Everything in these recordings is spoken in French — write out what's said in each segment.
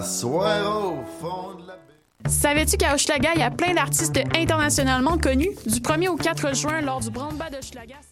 de. Savais-tu qu'à Hochelaga, il y a plein d'artistes internationalement connus? Du 1er au 4 juin, lors du Brandba c'est-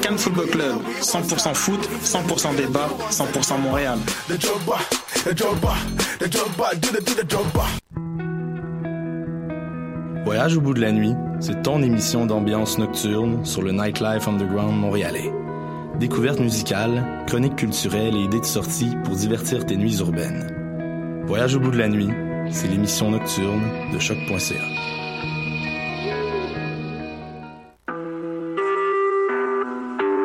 Cannes Football Club, 100% foot, 100% débat, 100% Montréal. The jumper, the jumper, the jumper, do the do the jumper. Voyage au bout de la nuit, c'est ton émission d'ambiance nocturne sur le Nightlife Underground montréalais. Découvertes musicales, chroniques culturelles et idées de sortie pour divertir tes nuits urbaines. Voyage au bout de la nuit, c'est l'émission nocturne de choc.ca.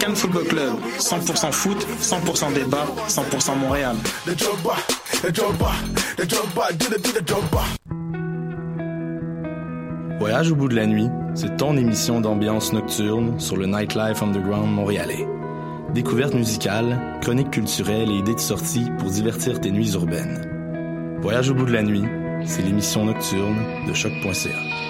Cannes Football Club, 100% foot, 100% débat, 100% Montréal. Voyage au bout de la nuit, c'est ton émission d'ambiance nocturne sur le Nightlife Underground montréalais. Découvertes musicales, chroniques culturelles et idées de sortie pour divertir tes nuits urbaines. Voyage au bout de la nuit, c'est l'émission nocturne de choc.ca.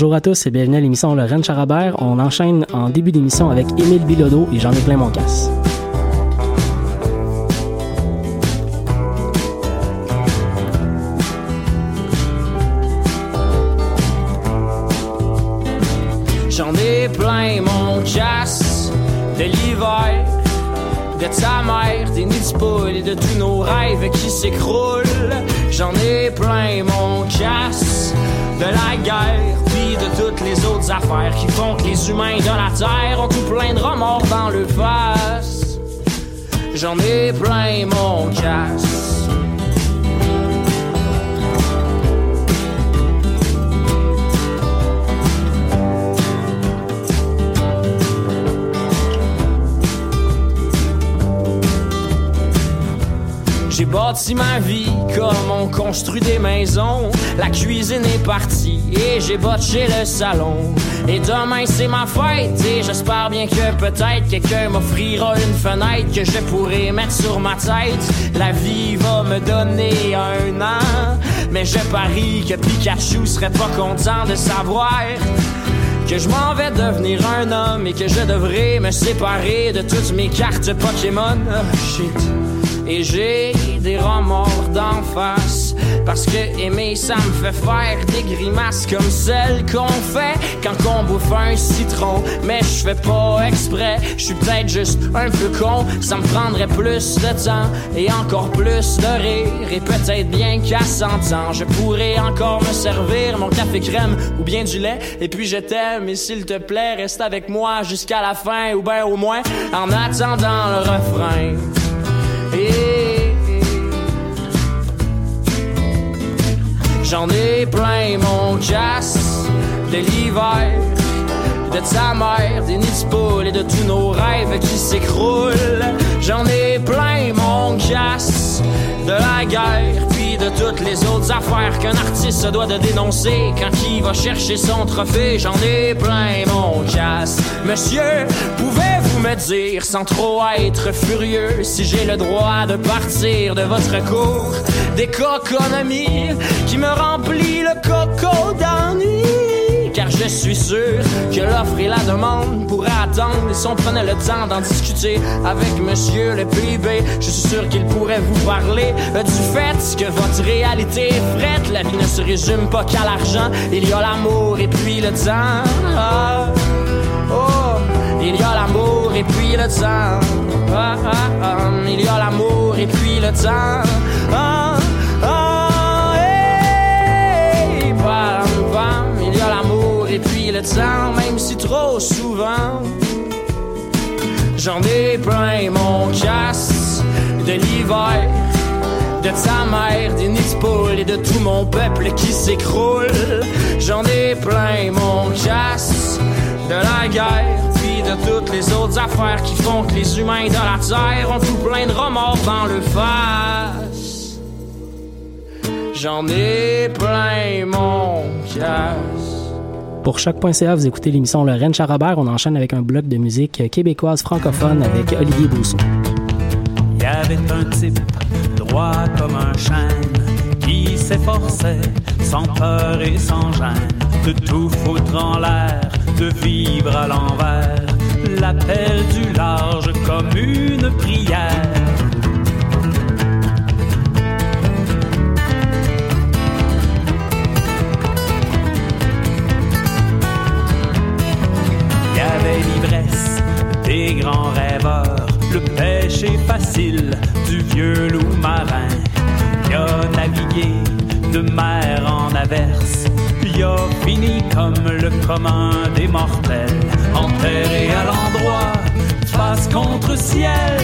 Bonjour à tous et bienvenue à l'émission Lorraine Charabert. On enchaîne en début d'émission avec Émile Bilodeau et j'en ai plein mon casse. J'en ai plein mon casse de l'hiver, de ta mère, des nids de poules et de tous nos rêves qui s'écroulent. J'en ai plein mon casse de la guerre, puis de toutes les autres affaires qui font que les humains de la terre ont tout plein de remords dans le face. J'en ai plein mon casse. Bâti ma vie comme on construit des maisons. La cuisine est partie et j'ai botché le salon. Et demain c'est ma fête et j'espère bien que peut-être quelqu'un m'offrira une fenêtre que je pourrai mettre sur ma tête. La vie va me donner un an, mais je parie que Pikachu serait pas content de savoir que je m'en vais devenir un homme et que je devrais me séparer de toutes mes cartes Pokémon. Oh, shit. Et j'ai des remords d'en face. Parce que aimer, ça me fait faire des grimaces comme celles qu'on fait quand on bouffe un citron. Mais je fais pas exprès, je suis peut-être juste un peu con. Ça me prendrait plus de temps et encore plus de rire. Et peut-être bien qu'à 100 ans, je pourrais encore me servir mon café crème ou bien du lait. Et puis je t'aime, et s'il te plaît, reste avec moi jusqu'à la fin ou bien au moins en attendant le refrain. J'en ai plein mon casse de l'hiver, de ta mère, des nids de et de tous nos rêves qui s'écroulent. J'en ai plein mon casse de la guerre, puis de toutes les autres affaires qu'un artiste se doit de dénoncer quand il va chercher son trophée. J'en ai plein mon casse. Monsieur, pouvez-vous me dire sans trop être furieux si j'ai le droit de partir de votre cours? D'économie qui me remplit le coco d'ennui? Je suis sûr que l'offre et la demande pourraient attendre. Et si on prenait le temps d'en discuter avec monsieur le PIB, je suis sûr qu'il pourrait vous parler du fait que votre réalité est frette. La vie ne se résume pas qu'à l'argent, il y a l'amour et puis le temps. Ah, oh, il y a l'amour et puis le temps. Ah, ah, il y a l'amour et puis le temps. Même si trop souvent. J'en ai plein mon casse de l'hiver, de ta mère, des nids et de tout mon peuple qui s'écroule. J'en ai plein mon casse de la guerre, puis de toutes les autres affaires qui font que les humains de la terre ont tout plein de remords dans le face. J'en ai plein mon casse. Pour choc.ca, vous écoutez l'émission Le Rennes Charabert. On enchaîne avec un bloc de musique québécoise francophone avec Olivier Bousseau. Il y avait un type droit comme un chêne qui s'efforçait sans peur et sans gêne de tout foutre en l'air, de vivre à l'envers, l'appel du large comme une prière. Du vieux loup marin. Il a navigué de mer en averse, il a fini comme le commun des mortels, enterré à l'endroit, face contre ciel,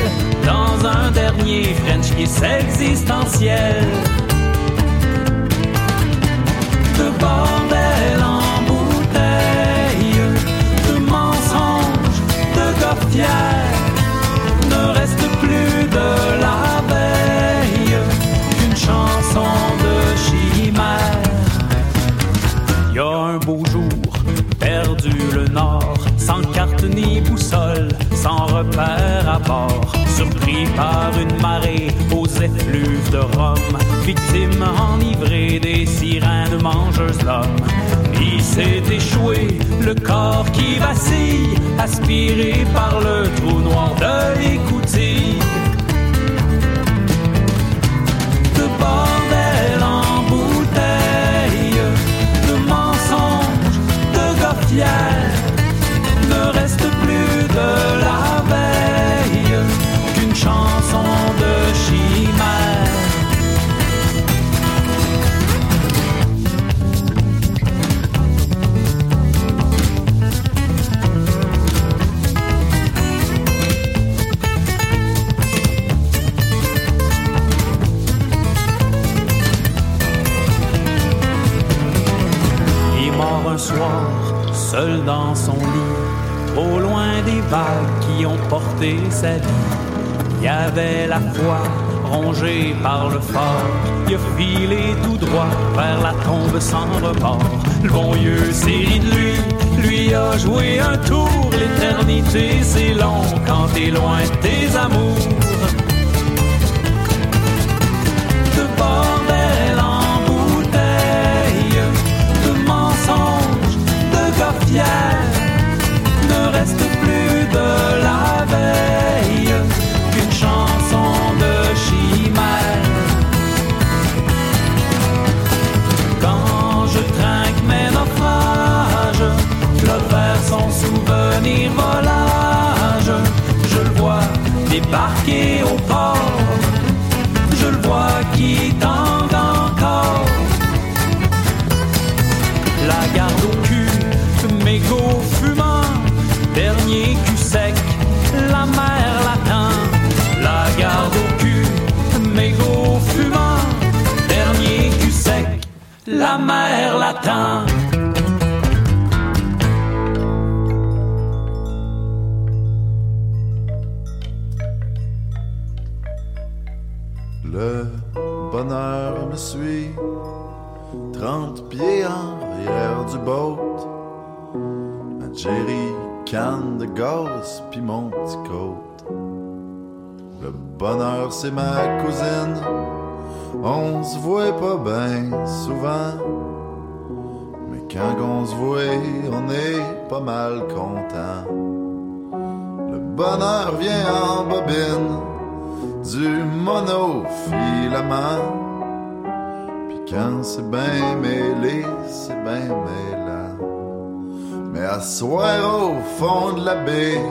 dans un dernier French kiss existentiel. À bord, surpris par une marée aux effluves de Rome, victime enivrée des sirènes mangeuses d'hommes. Il s'est échoué, le corps qui vacille, aspiré par le trou noir de l'écoutille. De bordel en bouteille, de mensonges, de gars fiers, ne reste plus de seul dans son lit, au loin des vagues qui ont porté sa vie. Il y avait la foi rongée par le fort, il a filé tout droit vers la tombe sans remords. Le bon Dieu s'est lui, lui a joué un tour. L'éternité c'est long quand t'es loin tes amours. ne reste plus de la veille qu'une chanson de chimère. Quand je trinque mes naufrages, le verre sans souvenir volage, je le vois débarquer au port, je le vois qui Le bonheur me suit, trente pieds en arrière du boat. Un jerry can de gaz, puis mon côte. Le bonheur, c'est ma cousine, on se voit pas bien souvent. Quand on se voit, on est pas mal content. Le bonheur vient en bobine du monofilament. Puis quand c'est bien mêlé, c'est bien mêlant. Mais à soir au fond de la baie,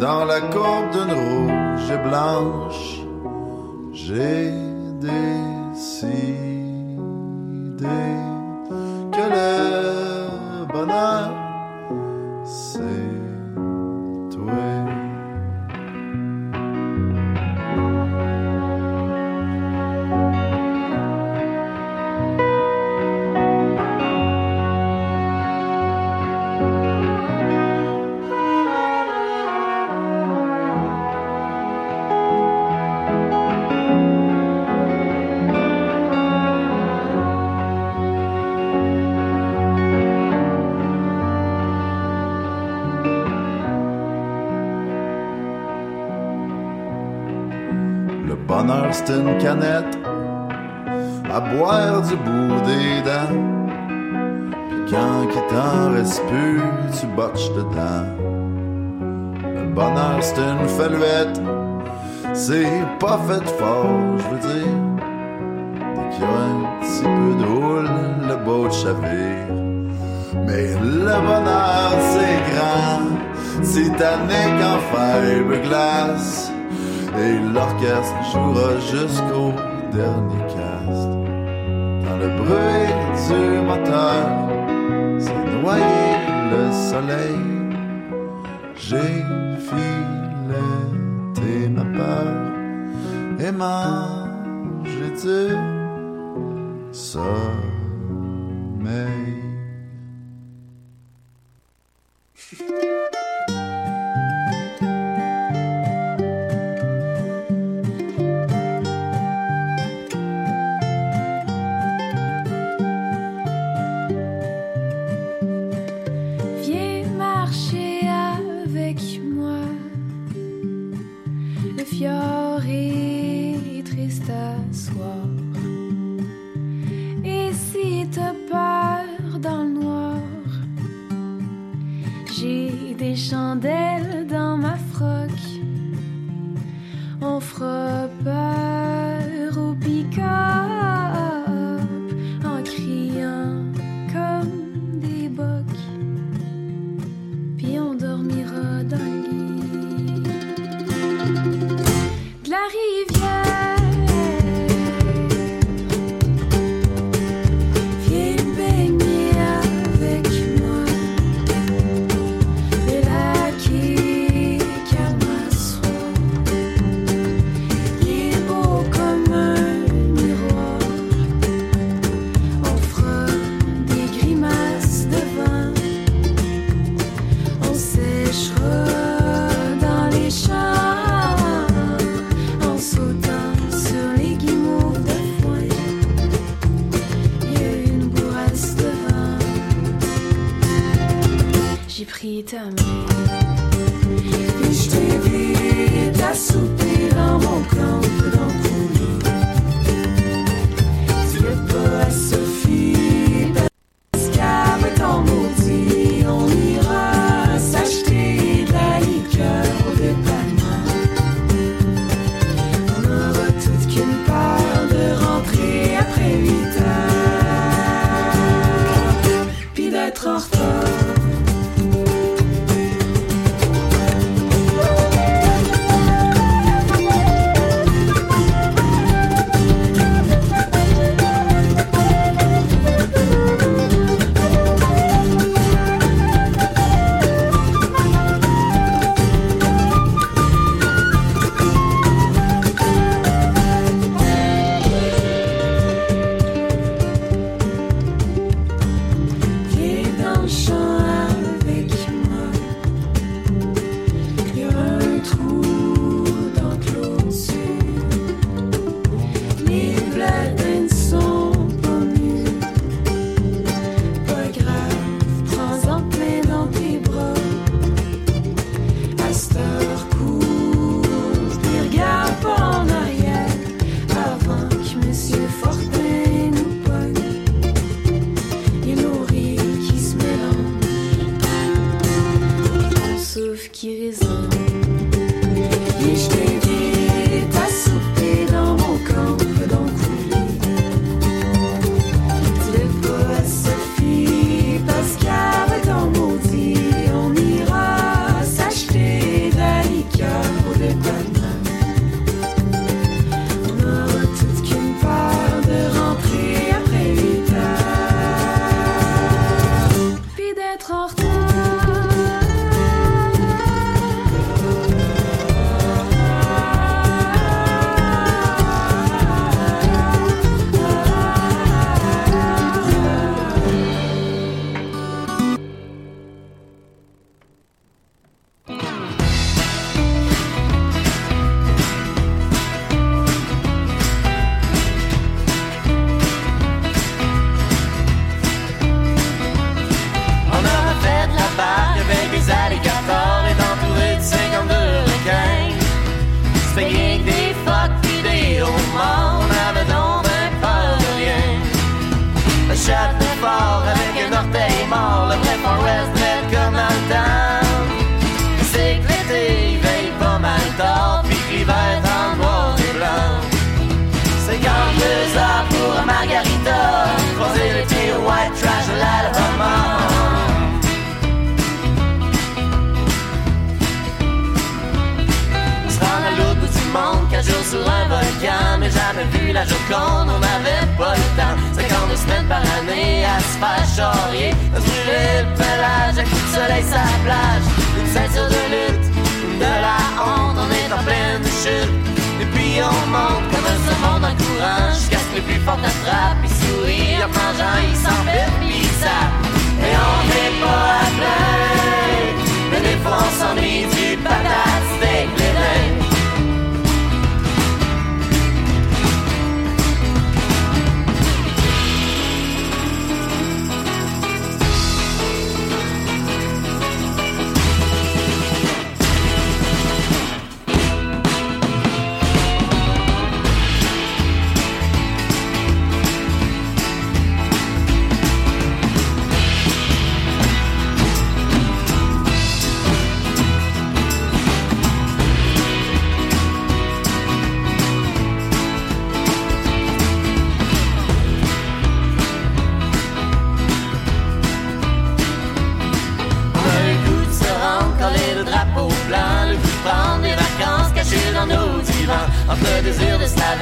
dans la courbe d'une rouge et blanche, j'ai décidé que le bonheur, c'est une canette à boire du bout des dents. Puis quand il t'en reste plus, tu botches dedans. Le bonheur, c'est une faluette, c'est pas fait fort, je veux dire. Dès qu'il y a un petit peu de houle, le boat chavire. Mais le bonheur, c'est grand, titanique en fiberglass. Et l'orchestre jouera jusqu'au dernier cast. Dans le bruit du moteur, c'est noyé le soleil. J'ai filetté ma peur et mangé du sommeil.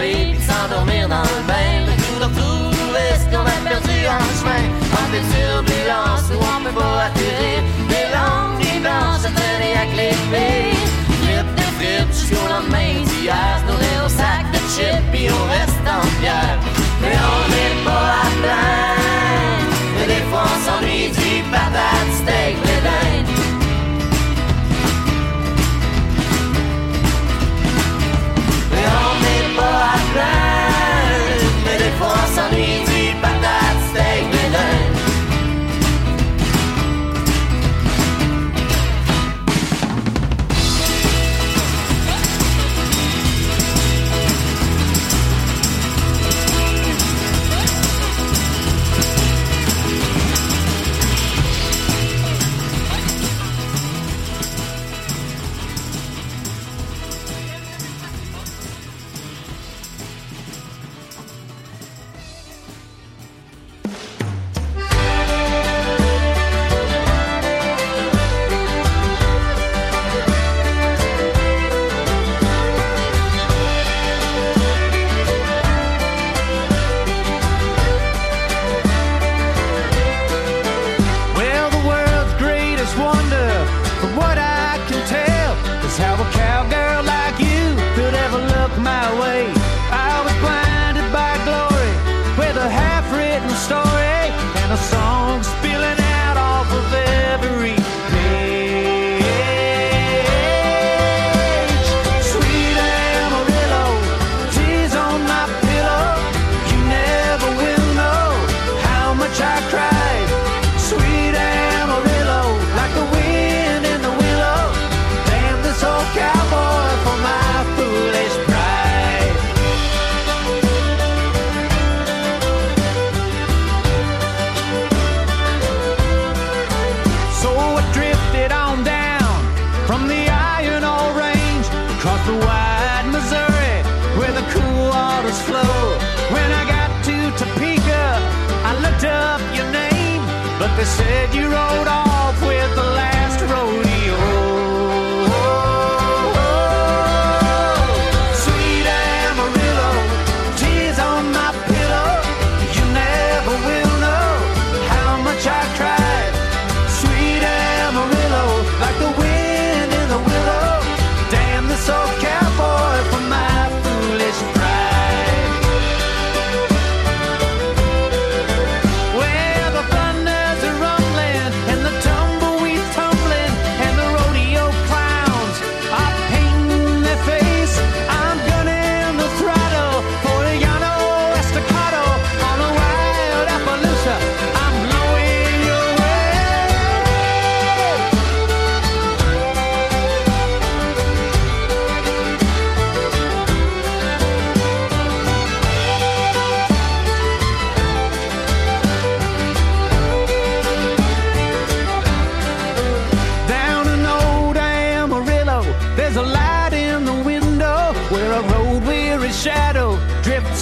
lever puis s'endormir dans le bain. Tout de retrouver ce qu'on a perdu en chemin. On peut turbulence ou on peut pas atterrir. Des langues, des blanches à tenir à clé Flip de frites jusqu'au lendemain d'hier. Se au sac de chips puis on reste en pierre. Mais on n'est pas à plaindre.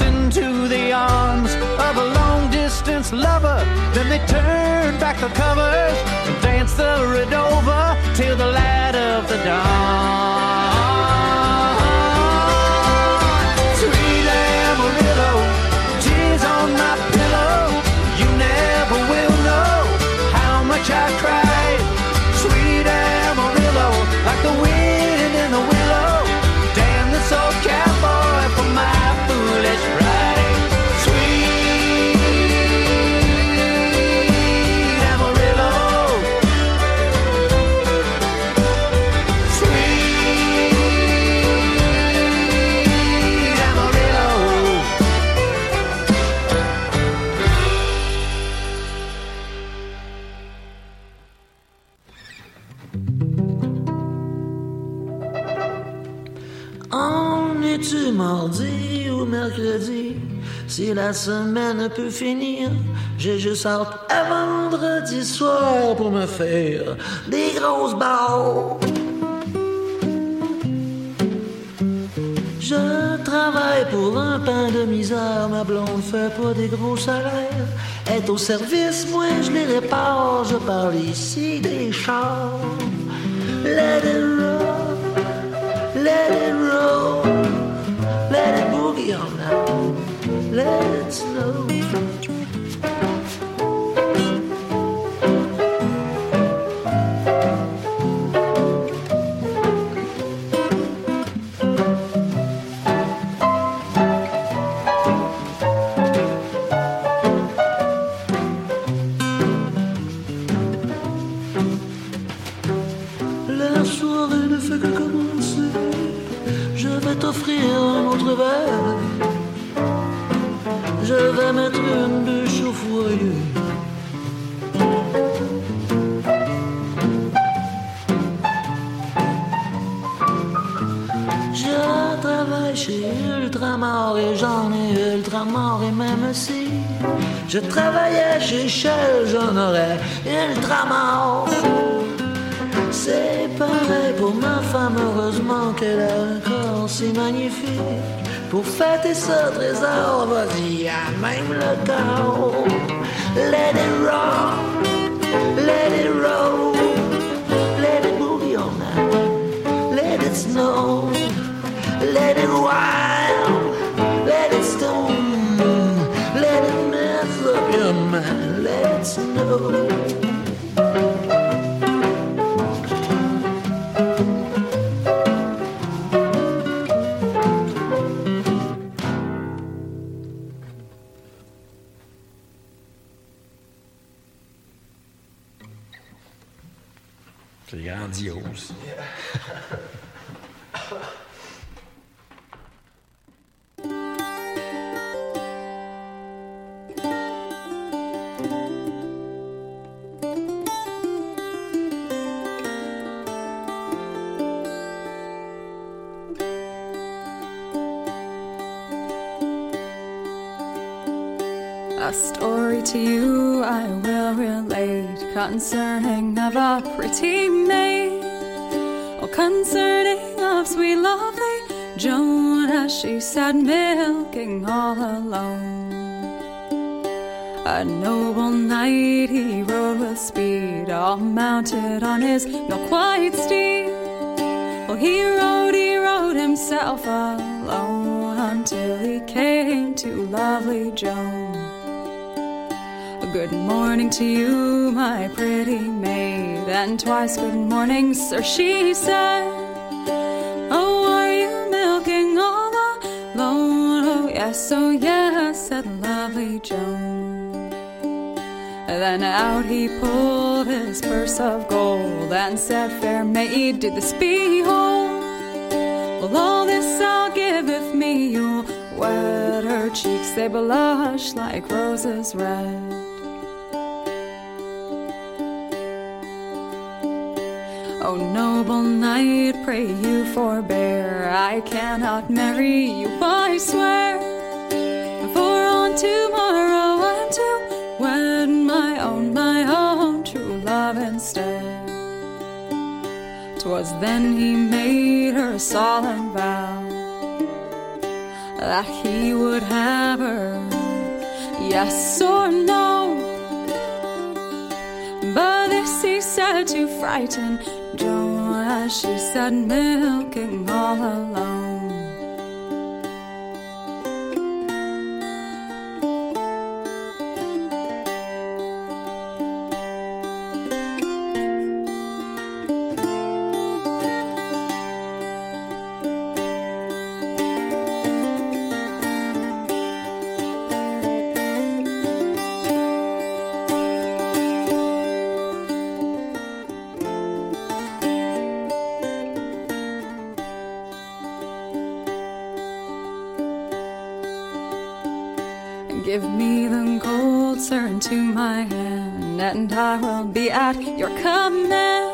Into the arms of a long distance lover. Then they turn back the covers and dance the Redova till the light of the dawn. La semaine peut finir, j'ai juste hâte à vendredi soir pour me faire des grosses barres. Je travaille pour un pain de misère, ma blonde fait pas des gros salaires. Est au service, moi je les répare, je parle ici des chars. Let it roll, let it roll, let it boogie on now, La soirée ne fait que commencer. Je vais t'offrir un autre verre. Je vais mettre une bûche au foyer. Je travaille chez Ultramar et j'en ai Ultramar et même si je travaillais chez Shell, j'en aurais Ultramar. C'est pareil pour ma femme, heureusement qu'elle a un si magnifique. Pour fêter ce trésor, vas-y, à même le corps. Let it roll, let it roll, let it boogie on now, let it snow, let it wild, let it stone, let it mess up your mind, let it snow. Grandiose. she sat milking all alone. A noble knight he rode with speed, all mounted on his milk white steed. Well, he rode, he rode himself alone until he came to lovely Joan. Good morning to you, my pretty maid, and twice good morning, sir, she said. Yes, oh, yes, said lovely Joan. Then out he pulled his purse of gold and said, Fair maid, did this behold? Well, all this I'll give me you'll wet her cheeks, they blush like roses red. Oh, noble knight, pray you forbear. I cannot marry you, I swear. For on tomorrow I'm to wed my own, my own true love instead. Twas then he made her a solemn vow that he would have her. Yes or no? he said, you frighten Joash, she said, milking all alone. Give me the gold, sir, into my hand, and I will be at your command.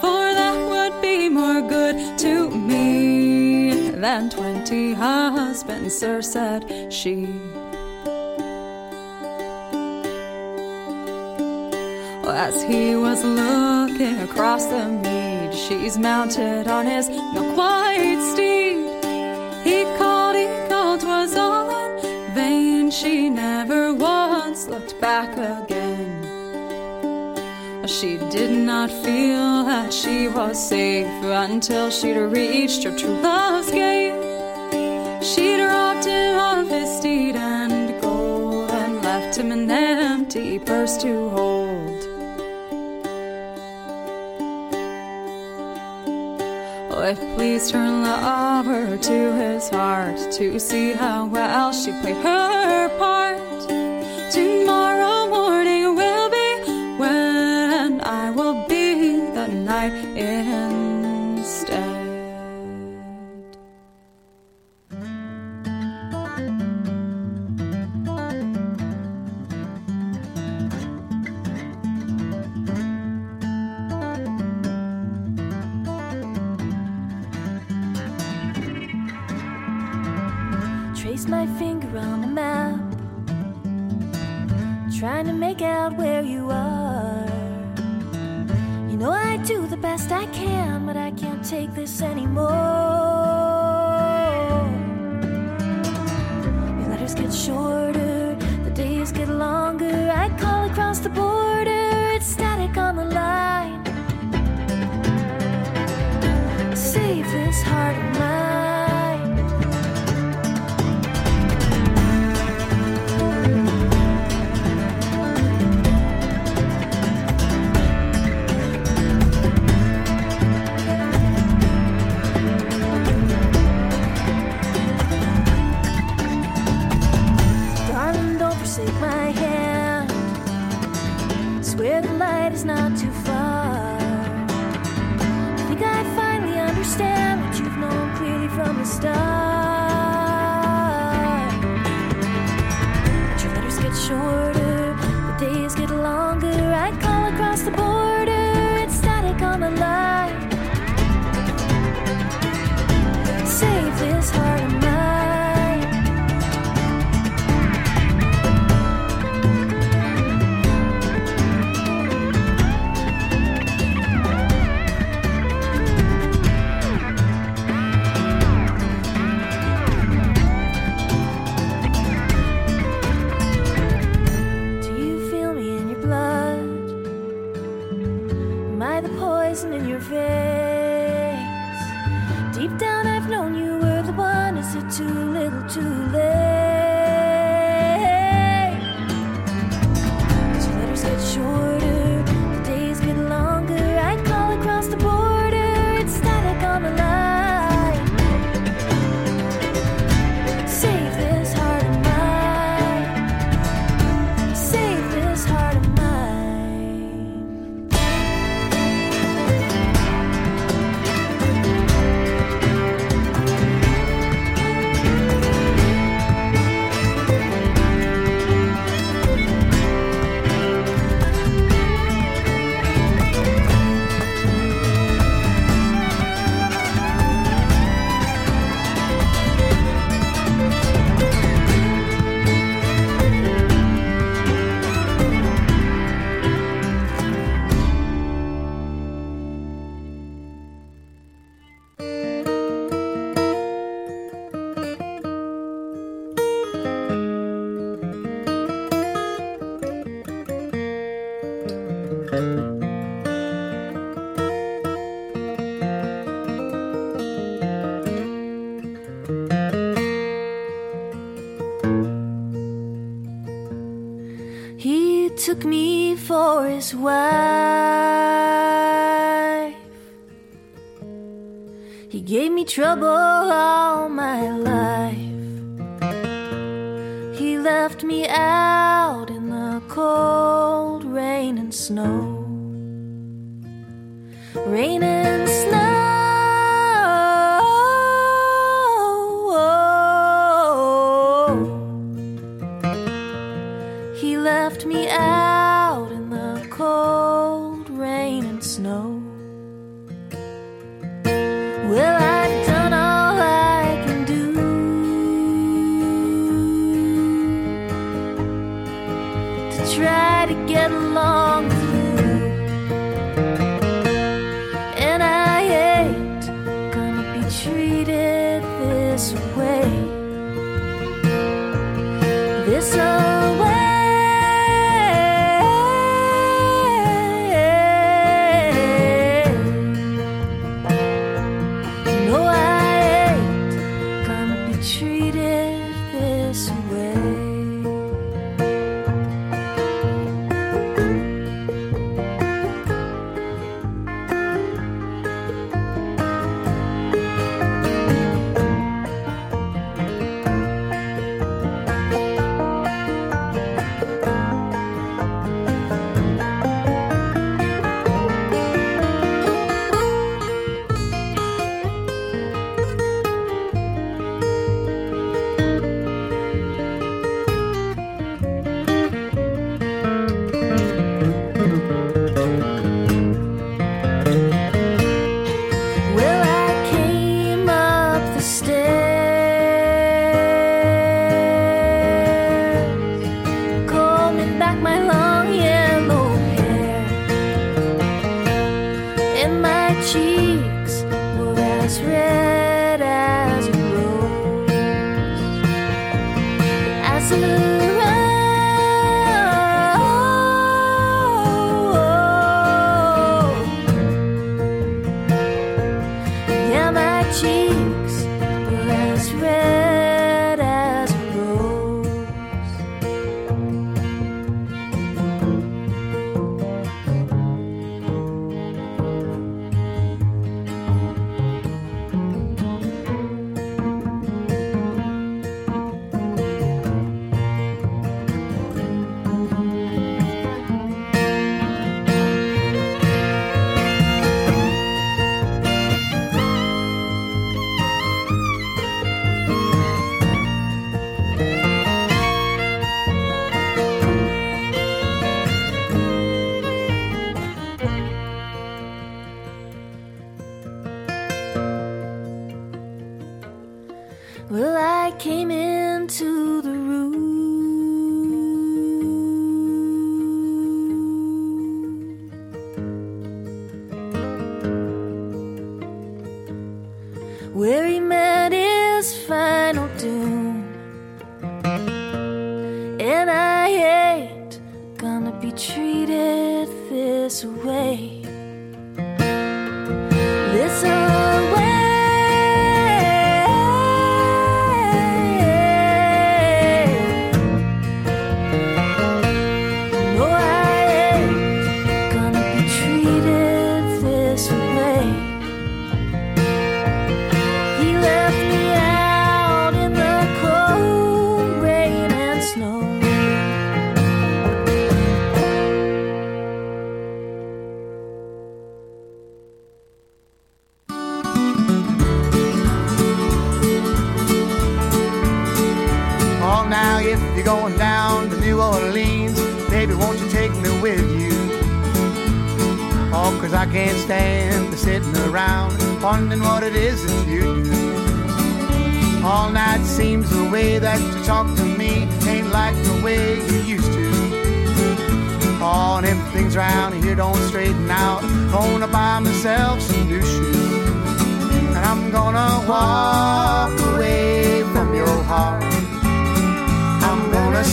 For that would be more good to me than twenty husbands, sir, said she. As he was looking across the mead, she's mounted on his milk white steed. Back again. She did not feel that she was safe until she'd reached her true love's gate. She'd robbed him of his steed and gold and left him an empty purse to hold. Oh, it pleased her lover to his heart to see how well she played her part. get shorter. wife. He gave me trouble all my life. He left me out in the cold rain and snow. Rain and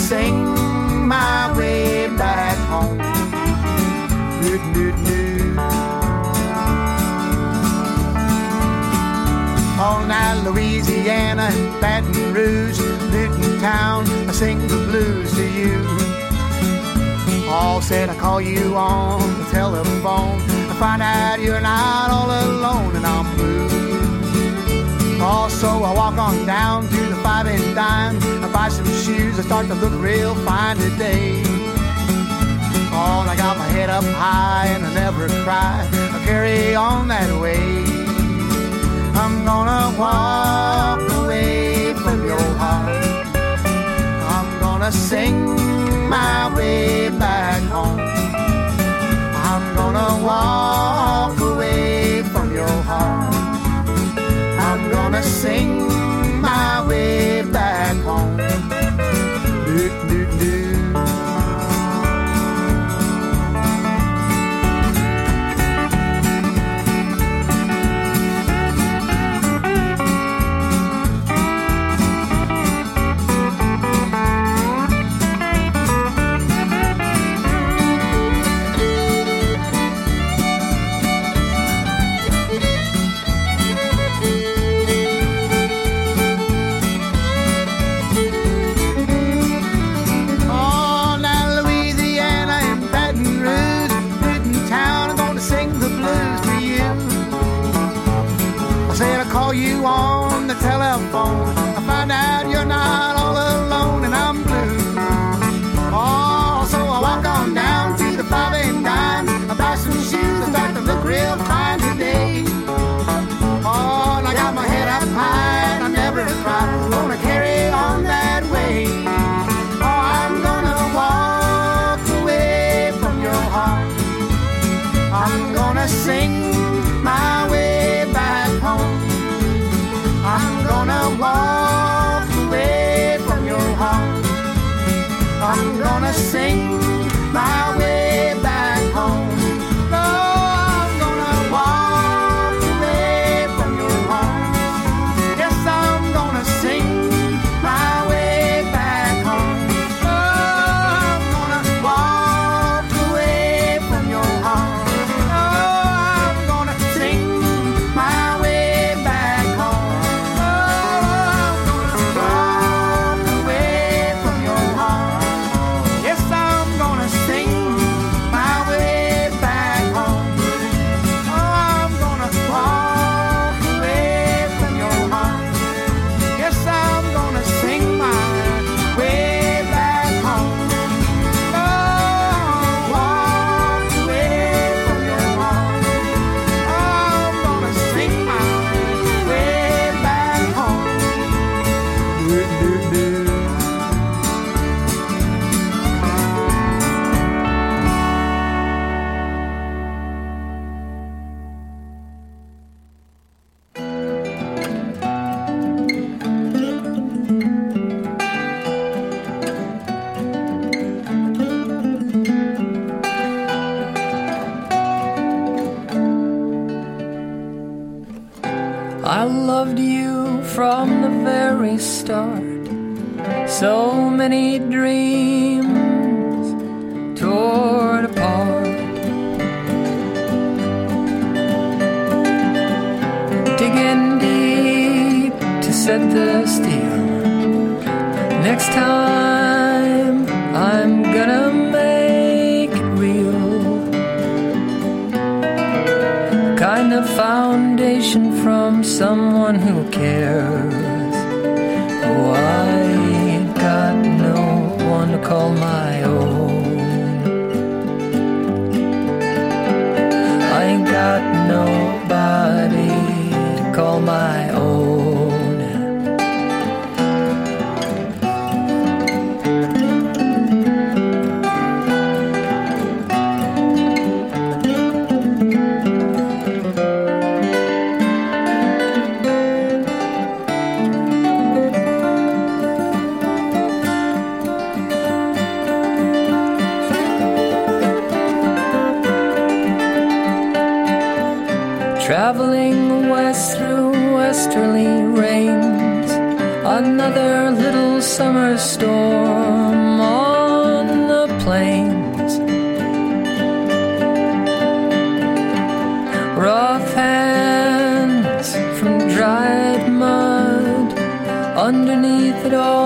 sing my way back home. All night, Louisiana, Baton Rouge, Newton Town, I sing the blues to you. All said I call you on the telephone to find out you're not all alone, and I'm so I walk on down to the five and dime. I buy some shoes, I start to look real fine today. Oh, I got my head up high and I never cry. I carry on that way. I'm gonna walk away from your heart. I'm gonna sing my way back home. I'm gonna walk away from your heart gonna sing my way back. gonna carry so many dreams torn apart. Digging deep to set the steel. Next time I'm gonna make it real. Kind of foundation from someone who cares. Why? call my summer storm on the plains. Rough hands from dried mud underneath it all.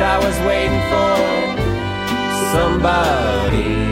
I was waiting for somebody.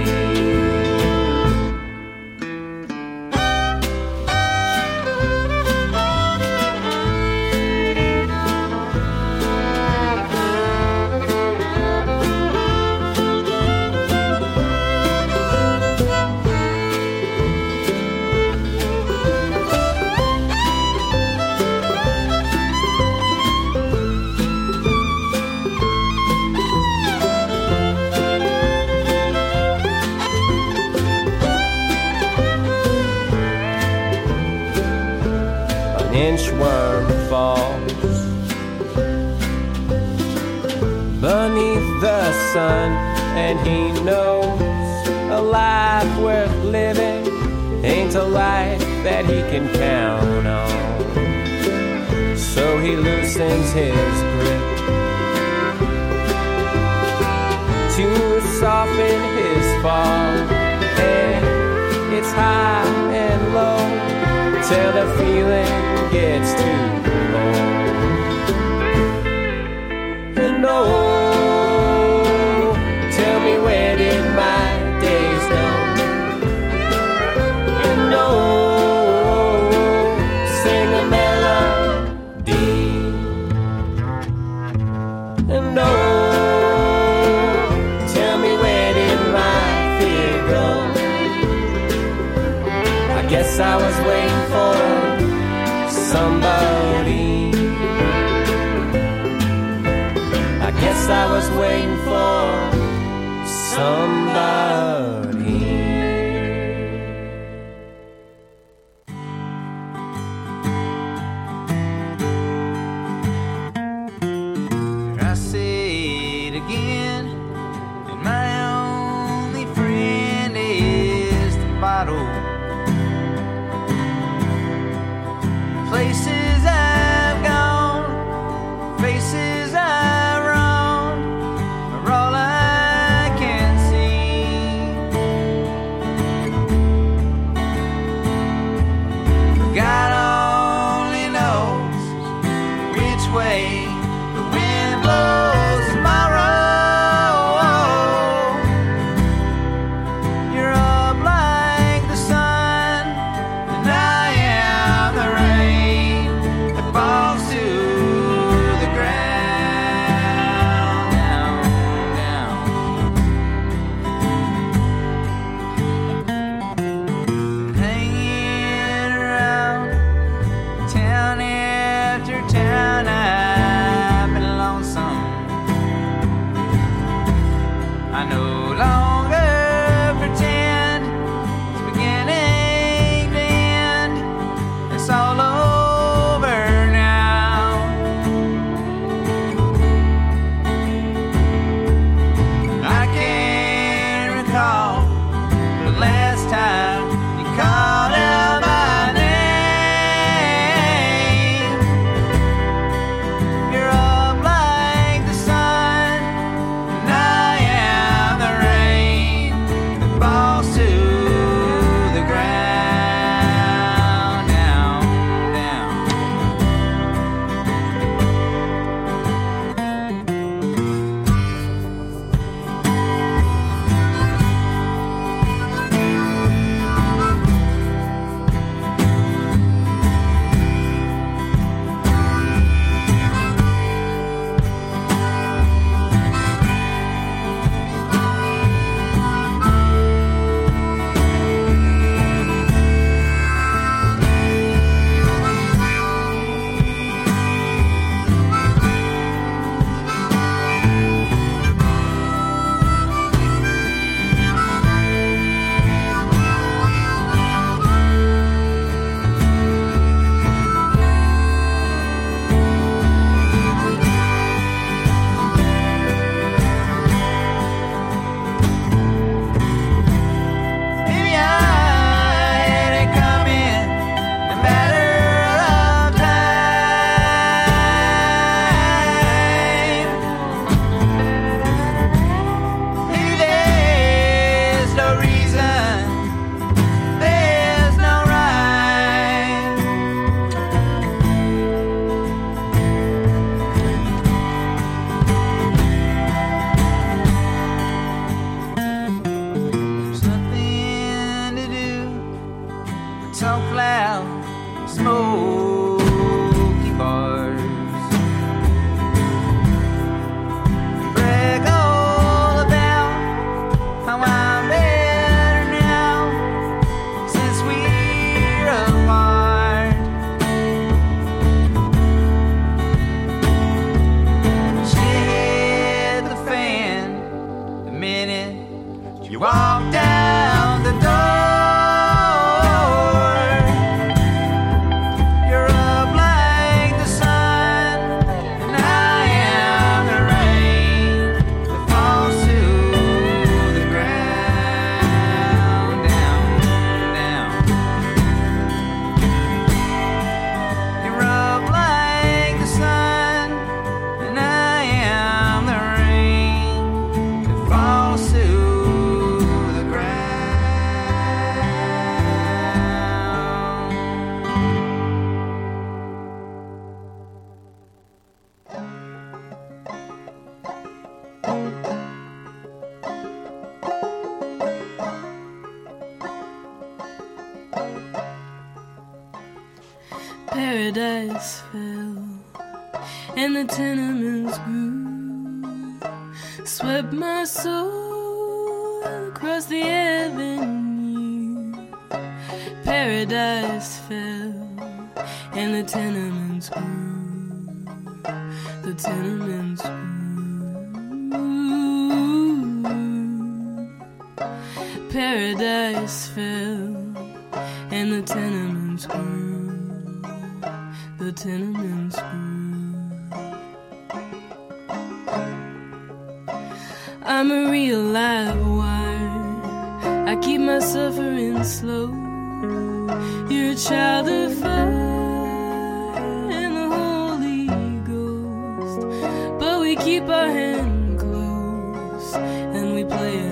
sun, and he knows a life worth living ain't a life that he can count on. So he loosens his grip to soften his fall, and it's high and low till the feeling gets too. skies fell and the tenements grew. The tenements grew. I'm a real live wire. I keep my suffering slow. You're a child of fire and the Holy Ghost. But we keep our hand close and we play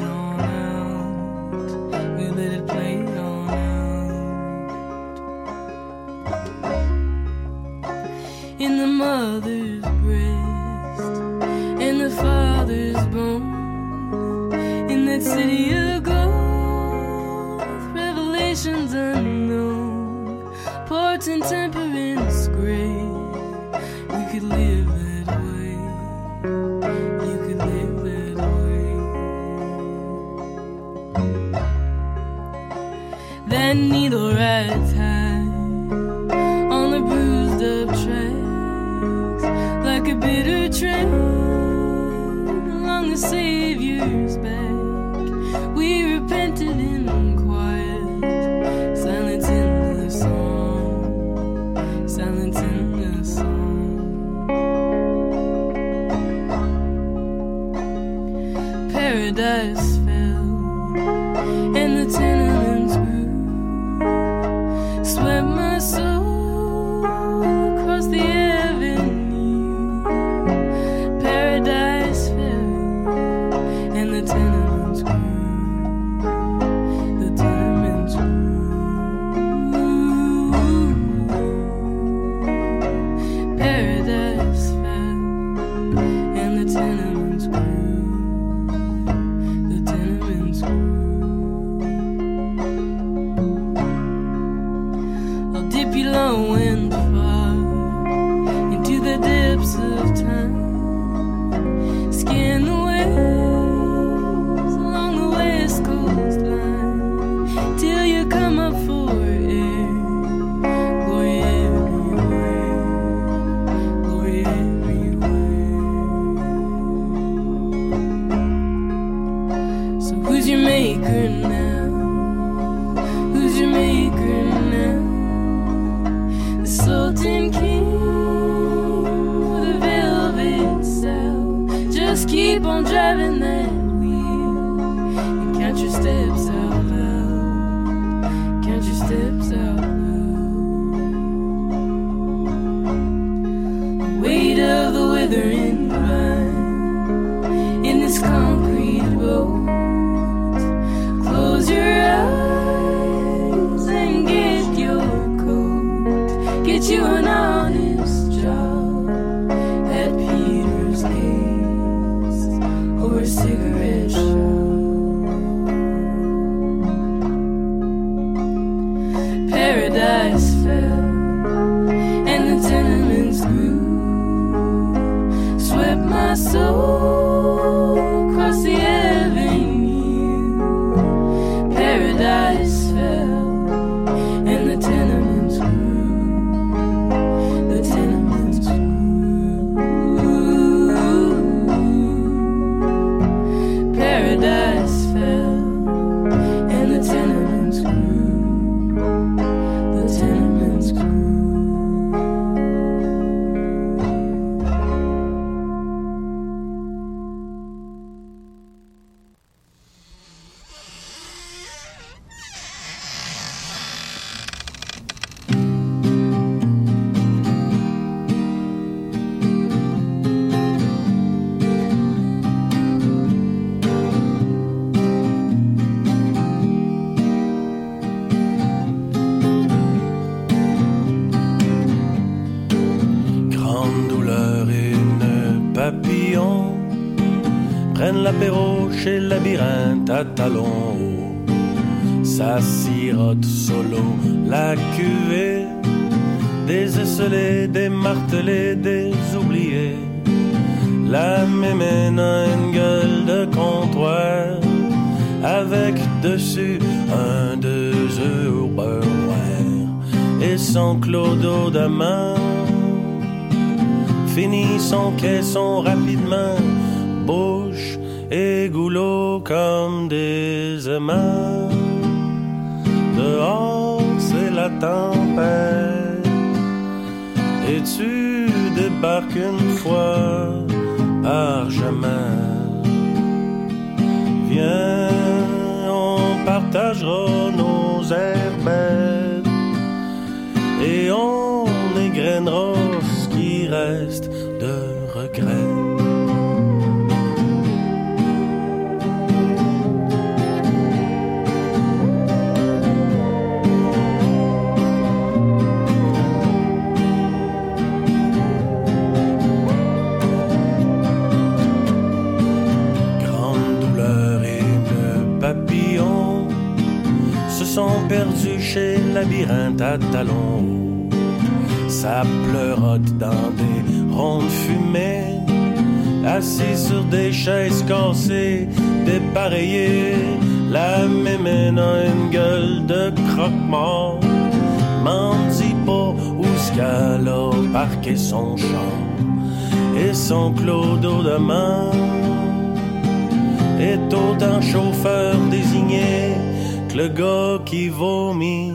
finit son caisson rapidement, labyrinthe à talons hauts. Ça pleurote dans des rondes fumées, assis sur des chaises cassées, dépareillées. La mémène a une gueule de croque-mort. M'en dis pas où son champ et son clodo de main est autant chauffeur désigné que le gars qui vomit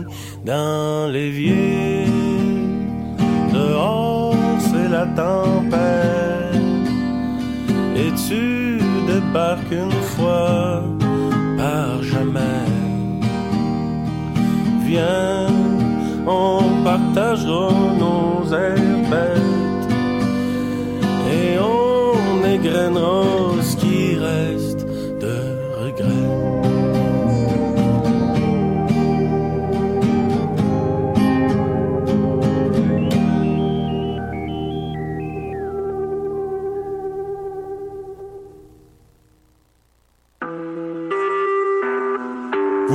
dans l'évier. Dehors, c'est la tempête et tu débarques une fois par jamais. Viens, on partagera nos herbettes et on égrènera